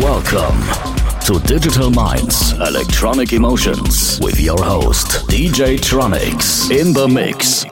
Welcome to Digital Minds Electronic Emotions with your host, DJ Tronics, in the mix.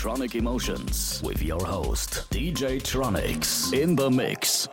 Electronic Emotions with your host, DJ Tronics, in the mix.